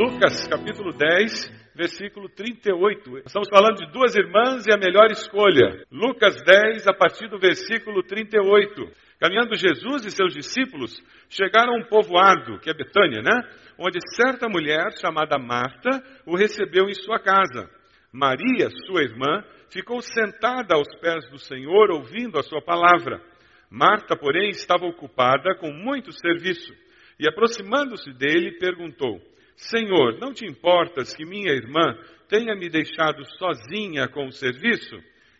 Lucas capítulo 10, versículo 38. Estamos falando de duas irmãs e a melhor escolha. Lucas 10, a partir do versículo 38. Caminhando Jesus e seus discípulos chegaram a um povoado, que é Betânia, né? Onde certa mulher chamada Marta o recebeu em sua casa. Maria, sua irmã, ficou sentada aos pés do Senhor, ouvindo a sua palavra. Marta, porém, estava ocupada com muito serviço e, aproximando-se dele, perguntou: Senhor, não te importas que minha irmã tenha me deixado sozinha com o serviço?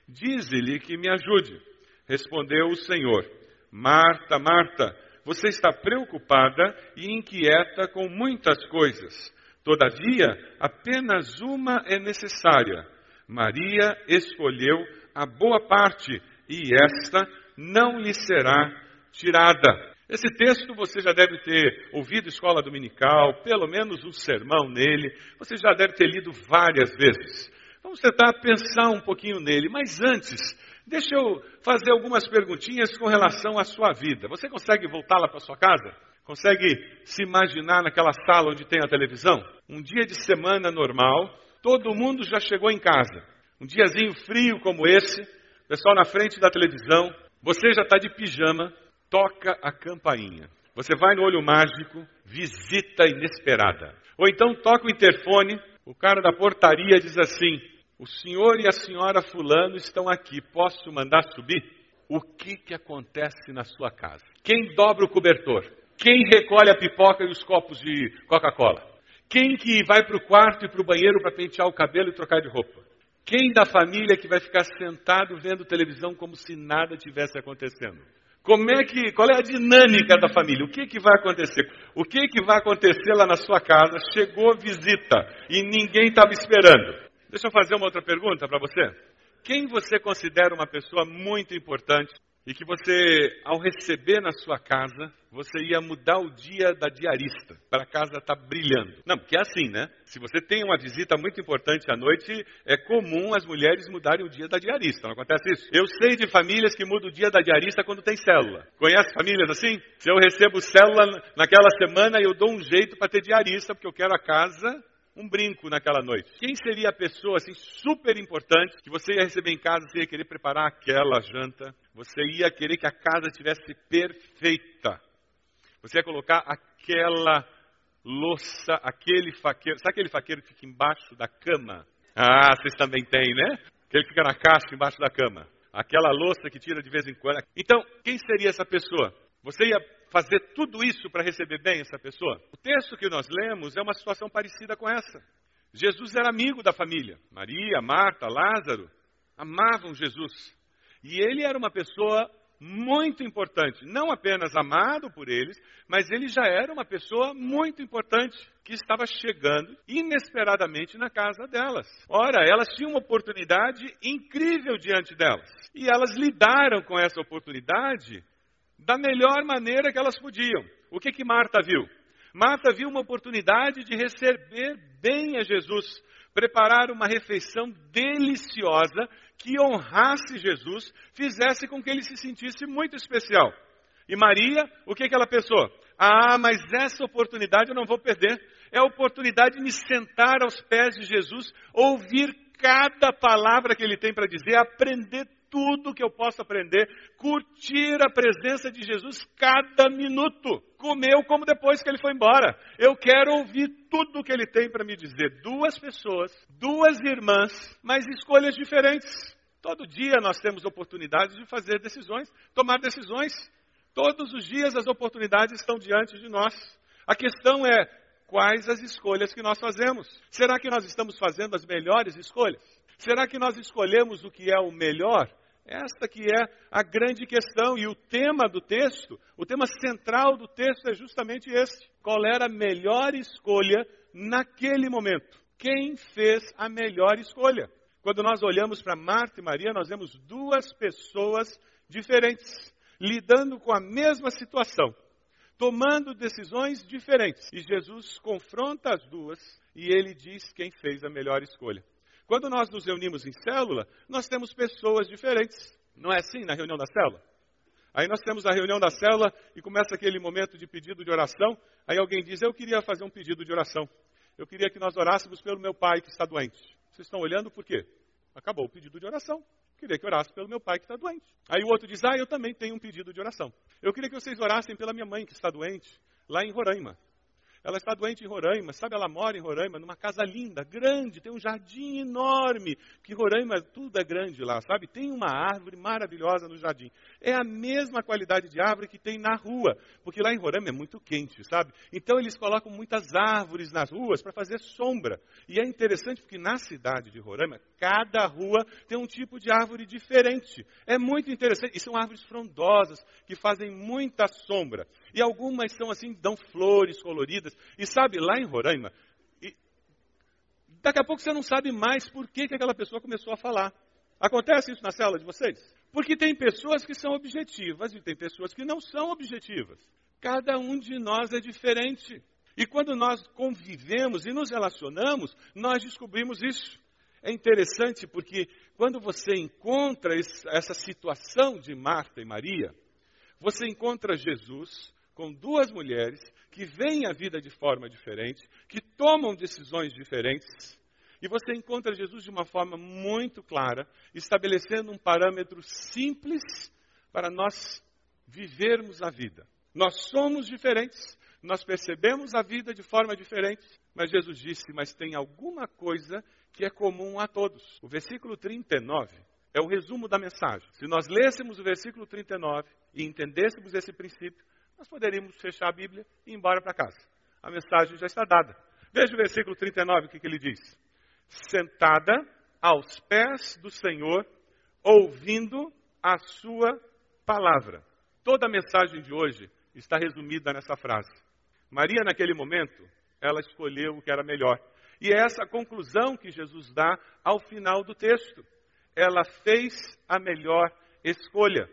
Dize-lhe que me ajude. Respondeu o Senhor: Marta, Marta, você está preocupada e inquieta com muitas coisas. Todavia, apenas uma é necessária. Maria escolheu a boa parte e esta não lhe será tirada. Esse texto você já deve ter ouvido escola dominical, pelo menos um sermão nele, você já deve ter lido várias vezes. Vamos tentar pensar um pouquinho nele, mas antes, deixa eu fazer algumas perguntinhas com relação à sua vida. Você consegue voltar lá para sua casa? Consegue se imaginar naquela sala onde tem a televisão? Um dia de semana normal, todo mundo já chegou em casa. Um diazinho frio como esse, pessoal na frente da televisão, você já está de pijama, toca a campainha. Você vai no olho mágico, visita inesperada. Ou então toca o interfone, o cara da portaria diz assim: O senhor e a senhora Fulano estão aqui, posso mandar subir? O que, que acontece na sua casa? Quem dobra o cobertor? Quem recolhe a pipoca e os copos de Coca-Cola? Quem que vai para o quarto e para o banheiro para pentear o cabelo e trocar de roupa? Quem da família que vai ficar sentado vendo televisão como se nada tivesse acontecendo? Como é que, qual é a dinâmica da família? O que, que vai acontecer? O que, que vai acontecer lá na sua casa? Chegou visita e ninguém estava esperando. Deixa eu fazer uma outra pergunta para você. Quem você considera uma pessoa muito importante e que você, ao receber na sua casa, você ia mudar o dia da diarista para a casa estar tá brilhando. Não, porque é assim, né? Se você tem uma visita muito importante à noite, é comum as mulheres mudarem o dia da diarista. Não acontece isso? Eu sei de famílias que mudam o dia da diarista quando tem célula. Conhece famílias assim? Se eu recebo célula naquela semana, eu dou um jeito para ter diarista, porque eu quero a casa um brinco naquela noite. Quem seria a pessoa assim super importante que você ia receber em casa, você ia querer preparar aquela janta, você ia querer que a casa estivesse perfeita. Você ia colocar aquela louça, aquele faqueiro, sabe aquele faqueiro que fica embaixo da cama? Ah, vocês também têm, né? Aquele que fica na caixa embaixo da cama. Aquela louça que tira de vez em quando. Então, quem seria essa pessoa? Você ia fazer tudo isso para receber bem essa pessoa? O texto que nós lemos é uma situação parecida com essa. Jesus era amigo da família. Maria, Marta, Lázaro amavam Jesus. E ele era uma pessoa muito importante, não apenas amado por eles, mas ele já era uma pessoa muito importante que estava chegando inesperadamente na casa delas. Ora, elas tinham uma oportunidade incrível diante delas e elas lidaram com essa oportunidade da melhor maneira que elas podiam. O que que Marta viu? Marta viu uma oportunidade de receber bem a Jesus, preparar uma refeição deliciosa que honrasse Jesus, fizesse com que ele se sentisse muito especial. E Maria, o que, que ela pensou? Ah, mas essa oportunidade eu não vou perder. É a oportunidade de me sentar aos pés de Jesus, ouvir cada palavra que ele tem para dizer, aprender tudo que eu posso aprender, curtir a presença de Jesus cada minuto. Comeu como depois que ele foi embora. Eu quero ouvir tudo que ele tem para me dizer. Duas pessoas, duas irmãs, mas escolhas diferentes. Todo dia nós temos oportunidades de fazer decisões, tomar decisões. Todos os dias as oportunidades estão diante de nós. A questão é quais as escolhas que nós fazemos. Será que nós estamos fazendo as melhores escolhas? Será que nós escolhemos o que é o melhor? Esta que é a grande questão e o tema do texto, o tema central do texto é justamente este. Qual era a melhor escolha naquele momento? Quem fez a melhor escolha? Quando nós olhamos para Marta e Maria, nós vemos duas pessoas diferentes, lidando com a mesma situação, tomando decisões diferentes. E Jesus confronta as duas e ele diz quem fez a melhor escolha. Quando nós nos reunimos em célula, nós temos pessoas diferentes. Não é assim na reunião da célula? Aí nós temos a reunião da célula e começa aquele momento de pedido de oração. Aí alguém diz: Eu queria fazer um pedido de oração. Eu queria que nós orássemos pelo meu pai que está doente. Vocês estão olhando por quê? Acabou o pedido de oração. Queria que orasse pelo meu pai que está doente. Aí o outro diz: Ah, eu também tenho um pedido de oração. Eu queria que vocês orassem pela minha mãe que está doente, lá em Roraima. Ela está doente em Roraima, sabe? Ela mora em Roraima, numa casa linda, grande, tem um jardim enorme. Que Roraima, tudo é grande lá, sabe? Tem uma árvore maravilhosa no jardim. É a mesma qualidade de árvore que tem na rua, porque lá em Roraima é muito quente, sabe? Então eles colocam muitas árvores nas ruas para fazer sombra. E é interessante porque na cidade de Roraima, cada rua tem um tipo de árvore diferente. É muito interessante. E são árvores frondosas que fazem muita sombra. E algumas são assim, dão flores coloridas. E sabe, lá em Roraima, e daqui a pouco você não sabe mais por que, que aquela pessoa começou a falar. Acontece isso na cela de vocês? Porque tem pessoas que são objetivas e tem pessoas que não são objetivas. Cada um de nós é diferente. E quando nós convivemos e nos relacionamos, nós descobrimos isso. É interessante porque quando você encontra essa situação de Marta e Maria, você encontra Jesus com duas mulheres que veem a vida de forma diferente, que tomam decisões diferentes. E você encontra Jesus de uma forma muito clara, estabelecendo um parâmetro simples para nós vivermos a vida. Nós somos diferentes, nós percebemos a vida de forma diferente, mas Jesus disse: Mas tem alguma coisa que é comum a todos. O versículo 39 é o resumo da mensagem. Se nós lêssemos o versículo 39 e entendêssemos esse princípio, nós poderíamos fechar a Bíblia e ir embora para casa. A mensagem já está dada. Veja o versículo 39, o que, que ele diz. Sentada aos pés do Senhor, ouvindo a sua palavra. Toda a mensagem de hoje está resumida nessa frase. Maria, naquele momento, ela escolheu o que era melhor. E é essa conclusão que Jesus dá ao final do texto. Ela fez a melhor escolha.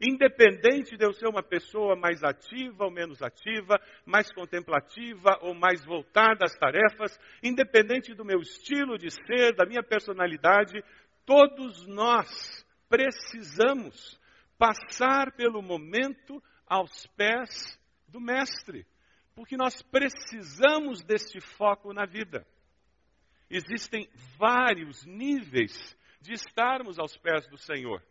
Independente de eu ser uma pessoa mais ativa ou menos ativa, mais contemplativa ou mais voltada às tarefas, independente do meu estilo de ser, da minha personalidade, todos nós precisamos passar pelo momento aos pés do Mestre, porque nós precisamos deste foco na vida. Existem vários níveis de estarmos aos pés do Senhor.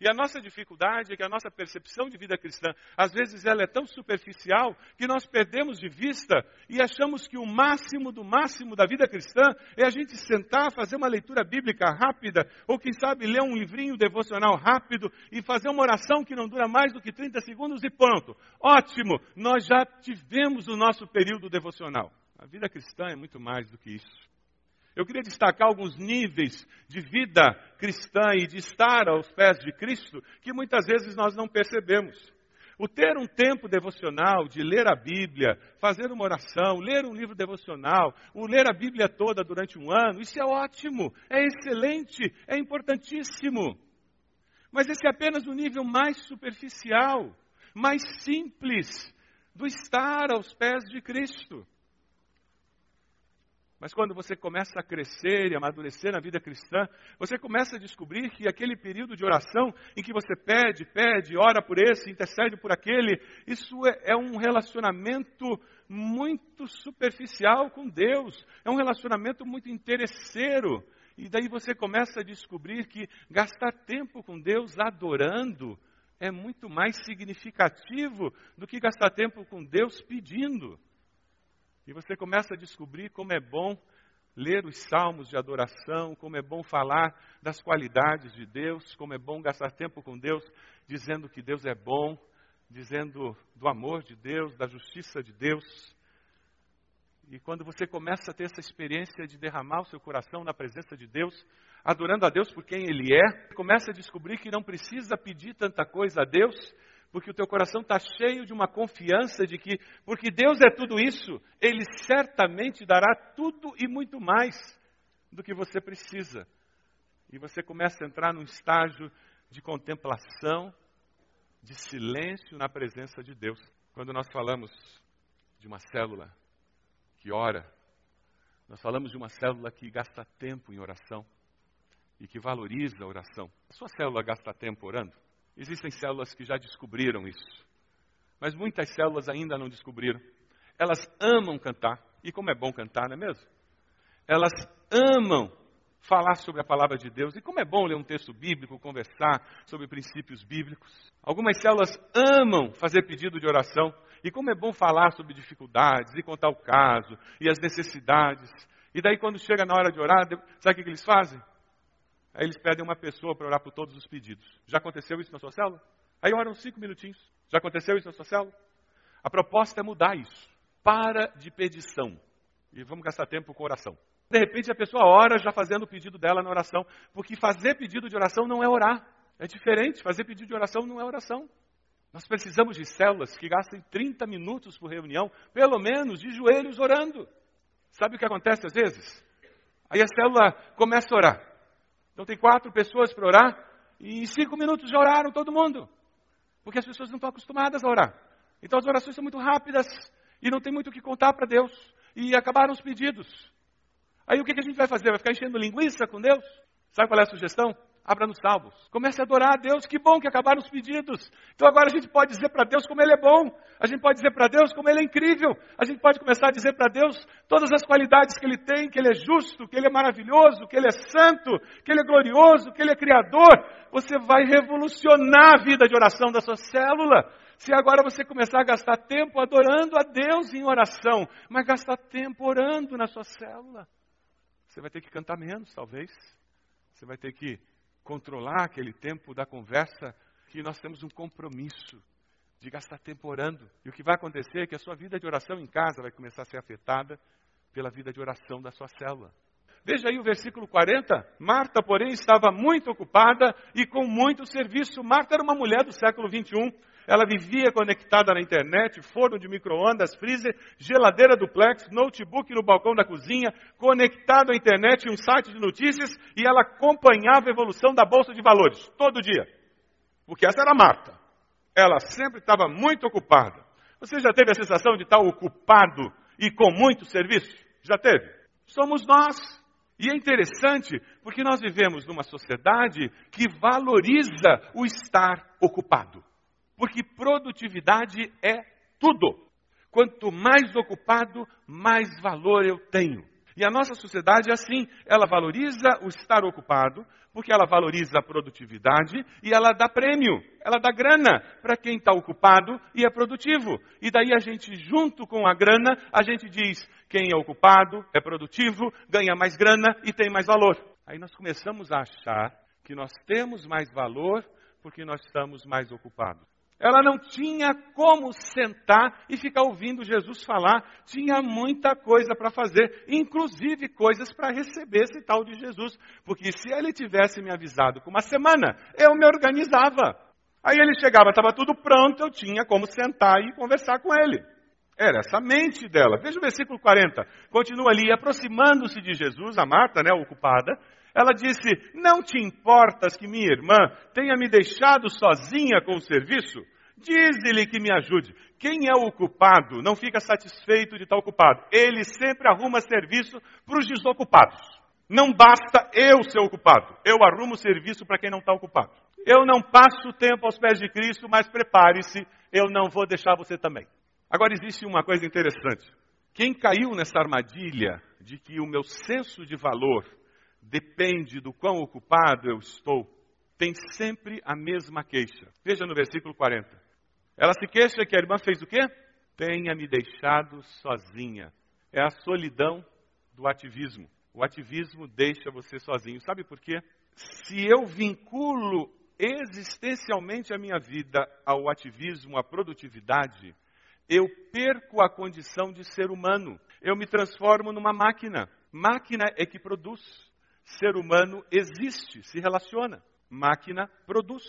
E a nossa dificuldade é que a nossa percepção de vida cristã, às vezes ela é tão superficial que nós perdemos de vista e achamos que o máximo do máximo da vida cristã é a gente sentar, fazer uma leitura bíblica rápida, ou quem sabe ler um livrinho devocional rápido e fazer uma oração que não dura mais do que 30 segundos e pronto. Ótimo, nós já tivemos o nosso período devocional. A vida cristã é muito mais do que isso. Eu queria destacar alguns níveis de vida cristã e de estar aos pés de Cristo que muitas vezes nós não percebemos. O ter um tempo devocional, de ler a Bíblia, fazer uma oração, ler um livro devocional, o ler a Bíblia toda durante um ano, isso é ótimo, é excelente, é importantíssimo. Mas esse é apenas o um nível mais superficial, mais simples do estar aos pés de Cristo. Mas quando você começa a crescer e amadurecer na vida cristã, você começa a descobrir que aquele período de oração em que você pede, pede, ora por esse, intercede por aquele, isso é, é um relacionamento muito superficial com Deus, é um relacionamento muito interesseiro. E daí você começa a descobrir que gastar tempo com Deus adorando é muito mais significativo do que gastar tempo com Deus pedindo. E você começa a descobrir como é bom ler os salmos de adoração, como é bom falar das qualidades de Deus, como é bom gastar tempo com Deus, dizendo que Deus é bom, dizendo do amor de Deus, da justiça de Deus. E quando você começa a ter essa experiência de derramar o seu coração na presença de Deus, adorando a Deus por quem Ele é, começa a descobrir que não precisa pedir tanta coisa a Deus, porque o teu coração está cheio de uma confiança de que, porque Deus é tudo isso, Ele certamente dará tudo e muito mais do que você precisa. E você começa a entrar num estágio de contemplação, de silêncio na presença de Deus. Quando nós falamos de uma célula que ora, nós falamos de uma célula que gasta tempo em oração e que valoriza a oração. A sua célula gasta tempo orando? Existem células que já descobriram isso. Mas muitas células ainda não descobriram. Elas amam cantar. E como é bom cantar, não é mesmo? Elas amam falar sobre a palavra de Deus. E como é bom ler um texto bíblico, conversar sobre princípios bíblicos. Algumas células amam fazer pedido de oração. E como é bom falar sobre dificuldades e contar o caso e as necessidades. E daí, quando chega na hora de orar, sabe o que eles fazem? Aí eles pedem uma pessoa para orar por todos os pedidos. Já aconteceu isso na sua célula? Aí oram cinco minutinhos. Já aconteceu isso na sua célula? A proposta é mudar isso. Para de pedição. E vamos gastar tempo com oração. De repente a pessoa ora já fazendo o pedido dela na oração. Porque fazer pedido de oração não é orar. É diferente. Fazer pedido de oração não é oração. Nós precisamos de células que gastem 30 minutos por reunião, pelo menos de joelhos orando. Sabe o que acontece às vezes? Aí a célula começa a orar. Então tem quatro pessoas para orar e em cinco minutos já oraram todo mundo. Porque as pessoas não estão acostumadas a orar. Então as orações são muito rápidas e não tem muito o que contar para Deus. E acabaram os pedidos. Aí o que, que a gente vai fazer? Vai ficar enchendo linguiça com Deus? Sabe qual é a sugestão? Abra nos salvos. Comece a adorar a Deus. Que bom que acabaram os pedidos. Então agora a gente pode dizer para Deus como Ele é bom. A gente pode dizer para Deus como Ele é incrível. A gente pode começar a dizer para Deus todas as qualidades que Ele tem, que Ele é justo, que Ele é maravilhoso, que Ele é santo, que Ele é glorioso, que Ele é criador. Você vai revolucionar a vida de oração da sua célula. Se agora você começar a gastar tempo adorando a Deus em oração, mas gastar tempo orando na sua célula, você vai ter que cantar menos, talvez. Você vai ter que controlar aquele tempo da conversa, que nós temos um compromisso de gastar tempo orando. E o que vai acontecer é que a sua vida de oração em casa vai começar a ser afetada pela vida de oração da sua célula. Veja aí o versículo 40. Marta, porém, estava muito ocupada e com muito serviço. Marta era uma mulher do século 21 ela vivia conectada na internet, forno de micro-ondas, freezer, geladeira duplex, notebook no balcão da cozinha, conectado à internet e um site de notícias, e ela acompanhava a evolução da bolsa de valores, todo dia. Porque essa era Marta. Ela sempre estava muito ocupada. Você já teve a sensação de estar ocupado e com muito serviço? Já teve? Somos nós. E é interessante porque nós vivemos numa sociedade que valoriza o estar ocupado. Porque produtividade é tudo. Quanto mais ocupado, mais valor eu tenho. E a nossa sociedade é assim: ela valoriza o estar ocupado, porque ela valoriza a produtividade e ela dá prêmio, ela dá grana para quem está ocupado e é produtivo. E daí a gente, junto com a grana, a gente diz: quem é ocupado, é produtivo, ganha mais grana e tem mais valor. Aí nós começamos a achar que nós temos mais valor porque nós estamos mais ocupados. Ela não tinha como sentar e ficar ouvindo Jesus falar. Tinha muita coisa para fazer, inclusive coisas para receber esse tal de Jesus. Porque se ele tivesse me avisado com uma semana, eu me organizava. Aí ele chegava, estava tudo pronto, eu tinha como sentar e conversar com ele. Era essa mente dela. Veja o versículo 40. Continua ali, aproximando-se de Jesus, a Marta, né, ocupada, ela disse: Não te importas que minha irmã tenha me deixado sozinha com o serviço? Diz-lhe que me ajude. Quem é o culpado não fica satisfeito de estar ocupado. Ele sempre arruma serviço para os desocupados. Não basta eu ser ocupado. Eu arrumo serviço para quem não está ocupado. Eu não passo tempo aos pés de Cristo, mas prepare-se, eu não vou deixar você também. Agora existe uma coisa interessante. Quem caiu nessa armadilha de que o meu senso de valor depende do quão ocupado eu estou, tem sempre a mesma queixa. Veja no versículo 40. Ela se queixa que a irmã fez o quê? Tenha me deixado sozinha. É a solidão do ativismo. O ativismo deixa você sozinho. Sabe por quê? Se eu vinculo existencialmente a minha vida ao ativismo, à produtividade, eu perco a condição de ser humano. Eu me transformo numa máquina. Máquina é que produz. Ser humano existe, se relaciona. Máquina produz.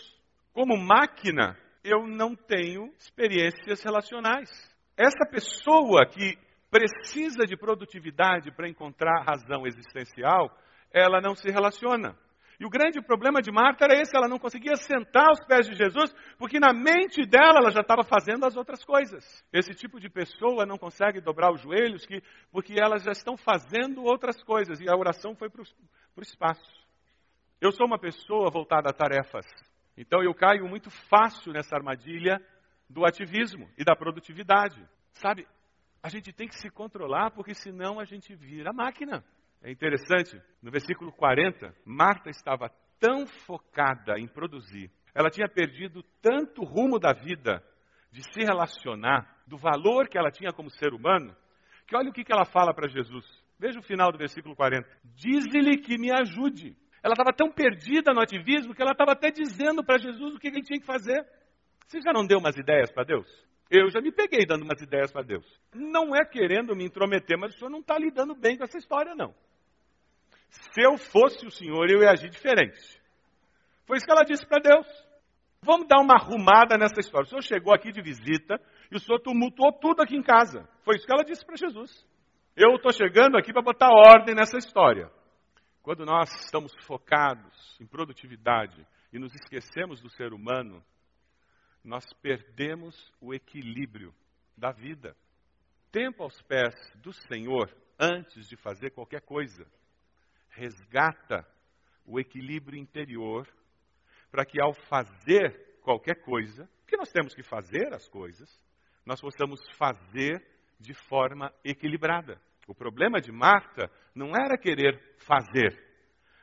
Como máquina, eu não tenho experiências relacionais. Essa pessoa que precisa de produtividade para encontrar razão existencial, ela não se relaciona. E o grande problema de Marta era esse, ela não conseguia sentar aos pés de Jesus, porque na mente dela ela já estava fazendo as outras coisas. Esse tipo de pessoa não consegue dobrar os joelhos, que, porque elas já estão fazendo outras coisas, e a oração foi o espaço. Eu sou uma pessoa voltada a tarefas, então eu caio muito fácil nessa armadilha do ativismo e da produtividade. Sabe, a gente tem que se controlar, porque senão a gente vira máquina. É interessante, no versículo 40, Marta estava tão focada em produzir, ela tinha perdido tanto rumo da vida, de se relacionar, do valor que ela tinha como ser humano, que olha o que ela fala para Jesus. Veja o final do versículo 40. Diz-lhe que me ajude. Ela estava tão perdida no ativismo que ela estava até dizendo para Jesus o que ele tinha que fazer. Você já não deu umas ideias para Deus? Eu já me peguei dando umas ideias para Deus. Não é querendo me intrometer, mas o senhor não está lidando bem com essa história, não. Se eu fosse o Senhor, eu ia agir diferente. Foi isso que ela disse para Deus. Vamos dar uma arrumada nessa história. O Senhor chegou aqui de visita e o Senhor tumultuou tudo aqui em casa. Foi isso que ela disse para Jesus. Eu estou chegando aqui para botar ordem nessa história. Quando nós estamos focados em produtividade e nos esquecemos do ser humano, nós perdemos o equilíbrio da vida. Tempo aos pés do Senhor antes de fazer qualquer coisa resgata o equilíbrio interior para que ao fazer qualquer coisa, que nós temos que fazer as coisas, nós possamos fazer de forma equilibrada. O problema de Marta não era querer fazer,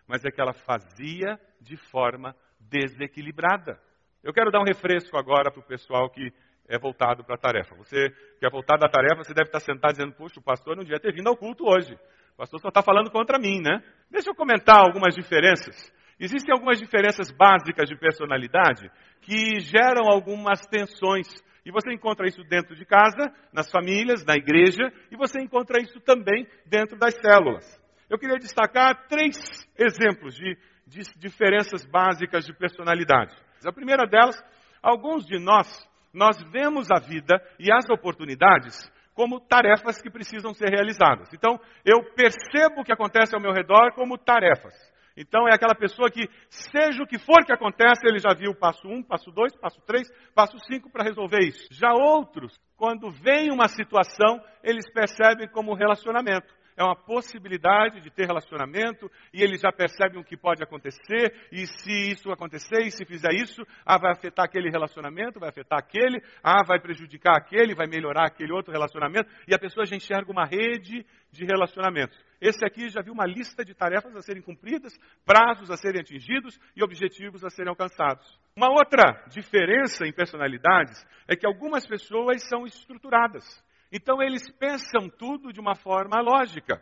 mas é que ela fazia de forma desequilibrada. Eu quero dar um refresco agora para o pessoal que é voltado para a tarefa. Você que é voltado à tarefa, você deve estar sentado dizendo, puxa, o pastor não devia ter vindo ao culto hoje. O pastor só está falando contra mim, né? Deixa eu comentar algumas diferenças. Existem algumas diferenças básicas de personalidade que geram algumas tensões. E você encontra isso dentro de casa, nas famílias, na igreja, e você encontra isso também dentro das células. Eu queria destacar três exemplos de, de diferenças básicas de personalidade. A primeira delas, alguns de nós, nós vemos a vida e as oportunidades como tarefas que precisam ser realizadas. Então, eu percebo o que acontece ao meu redor como tarefas. Então, é aquela pessoa que, seja o que for que acontece, ele já viu o passo 1, um, passo 2, passo 3, passo 5 para resolver isso. Já outros, quando vem uma situação, eles percebem como relacionamento é uma possibilidade de ter relacionamento, e eles já percebem o que pode acontecer, e se isso acontecer, e se fizer isso, ah, vai afetar aquele relacionamento, vai afetar aquele, ah, vai prejudicar aquele, vai melhorar aquele outro relacionamento, e a pessoa já enxerga uma rede de relacionamentos. Esse aqui já viu uma lista de tarefas a serem cumpridas, prazos a serem atingidos e objetivos a serem alcançados. Uma outra diferença em personalidades é que algumas pessoas são estruturadas. Então eles pensam tudo de uma forma lógica.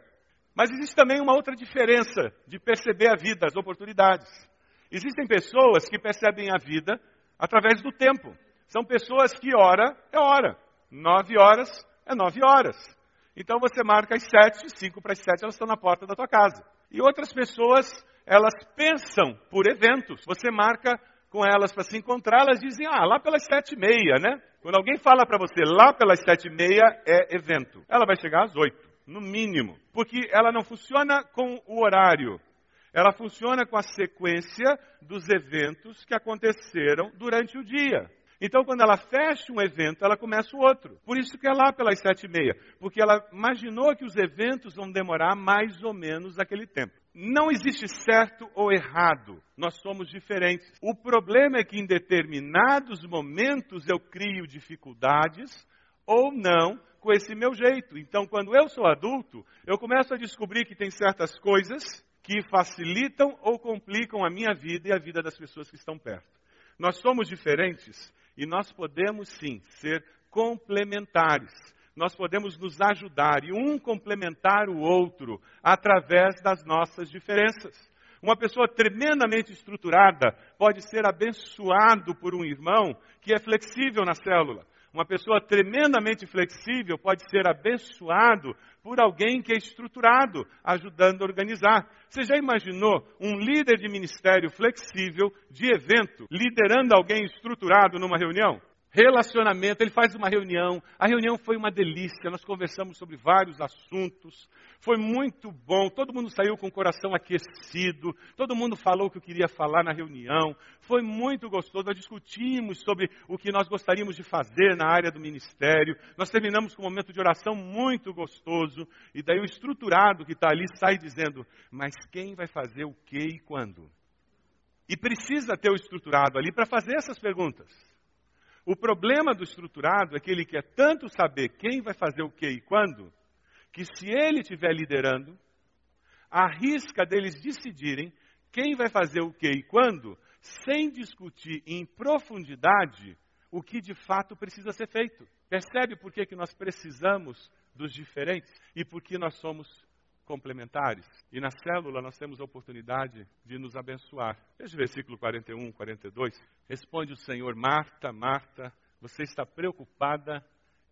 Mas existe também uma outra diferença de perceber a vida, as oportunidades. Existem pessoas que percebem a vida através do tempo. São pessoas que hora é hora. Nove horas é nove horas. Então você marca às sete, cinco para as sete, elas estão na porta da tua casa. E outras pessoas, elas pensam por eventos. Você marca com elas para se encontrar, elas dizem, ah, lá pelas sete e meia, né? Quando alguém fala para você lá pelas sete e meia é evento. Ela vai chegar às oito, no mínimo. Porque ela não funciona com o horário. Ela funciona com a sequência dos eventos que aconteceram durante o dia. Então, quando ela fecha um evento, ela começa o outro. Por isso que é lá pelas sete e meia. Porque ela imaginou que os eventos vão demorar mais ou menos aquele tempo. Não existe certo ou errado. Nós somos diferentes. O problema é que em determinados momentos eu crio dificuldades ou não com esse meu jeito. Então, quando eu sou adulto, eu começo a descobrir que tem certas coisas que facilitam ou complicam a minha vida e a vida das pessoas que estão perto. Nós somos diferentes e nós podemos sim ser complementares. Nós podemos nos ajudar e um complementar o outro através das nossas diferenças. Uma pessoa tremendamente estruturada pode ser abençoado por um irmão que é flexível na célula. Uma pessoa tremendamente flexível pode ser abençoado por alguém que é estruturado, ajudando a organizar. Você já imaginou um líder de ministério flexível, de evento, liderando alguém estruturado numa reunião? Relacionamento, ele faz uma reunião. A reunião foi uma delícia, nós conversamos sobre vários assuntos. Foi muito bom, todo mundo saiu com o coração aquecido, todo mundo falou o que queria falar na reunião. Foi muito gostoso, nós discutimos sobre o que nós gostaríamos de fazer na área do ministério. Nós terminamos com um momento de oração muito gostoso. E daí o estruturado que está ali sai dizendo: Mas quem vai fazer o que e quando? E precisa ter o estruturado ali para fazer essas perguntas. O problema do estruturado é que ele quer tanto saber quem vai fazer o que e quando, que se ele estiver liderando, arrisca deles decidirem quem vai fazer o que e quando, sem discutir em profundidade o que de fato precisa ser feito. Percebe por que, que nós precisamos dos diferentes e por que nós somos complementares. E na célula nós temos a oportunidade de nos abençoar. Veja o versículo 41, 42. Responde o Senhor: Marta, Marta, você está preocupada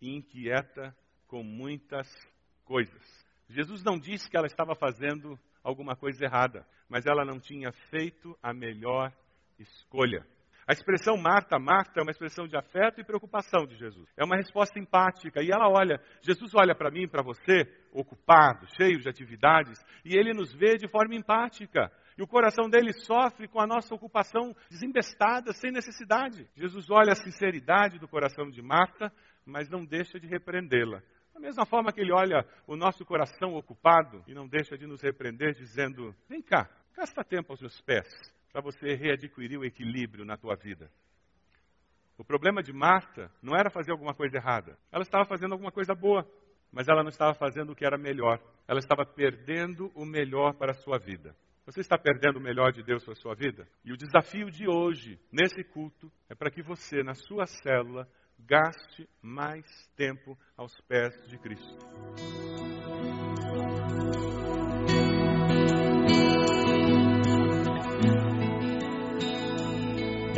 e inquieta com muitas coisas. Jesus não disse que ela estava fazendo alguma coisa errada, mas ela não tinha feito a melhor escolha. A expressão Marta, Marta é uma expressão de afeto e preocupação de Jesus. É uma resposta empática. E ela olha, Jesus olha para mim, para você, ocupado, cheio de atividades, e ele nos vê de forma empática. E o coração dele sofre com a nossa ocupação desembestada, sem necessidade. Jesus olha a sinceridade do coração de Marta, mas não deixa de repreendê-la. Da mesma forma que ele olha o nosso coração ocupado e não deixa de nos repreender, dizendo: Vem cá, gasta tempo aos meus pés para você readquirir o equilíbrio na tua vida. O problema de Marta não era fazer alguma coisa errada. Ela estava fazendo alguma coisa boa, mas ela não estava fazendo o que era melhor. Ela estava perdendo o melhor para a sua vida. Você está perdendo o melhor de Deus para a sua vida? E o desafio de hoje, nesse culto, é para que você, na sua célula, gaste mais tempo aos pés de Cristo.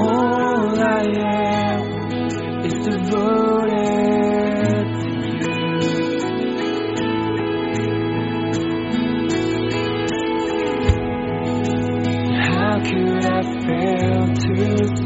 All I am is devoted to you. How could I fail to